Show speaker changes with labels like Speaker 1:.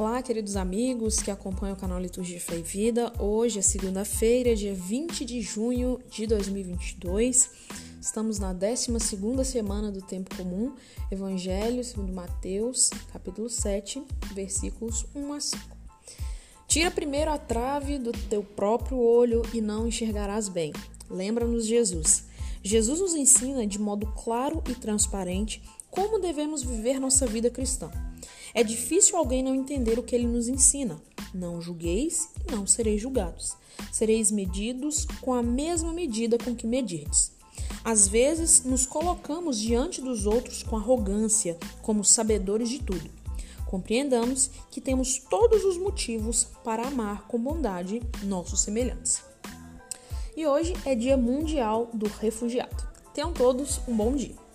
Speaker 1: Olá, queridos amigos que acompanham o canal Liturgia Fé e Vida. Hoje é segunda-feira, dia 20 de junho de 2022. Estamos na 12ª semana do tempo comum, Evangelho segundo Mateus, capítulo 7, versículos 1 a 5. Tira primeiro a trave do teu próprio olho e não enxergarás bem. Lembra-nos Jesus. Jesus nos ensina de modo claro e transparente como devemos viver nossa vida cristã. É difícil alguém não entender o que ele nos ensina. Não julgueis e não sereis julgados. Sereis medidos com a mesma medida com que medirdes. Às vezes, nos colocamos diante dos outros com arrogância, como sabedores de tudo. Compreendamos que temos todos os motivos para amar com bondade nossos semelhantes. E hoje é Dia Mundial do Refugiado. Tenham todos um bom dia.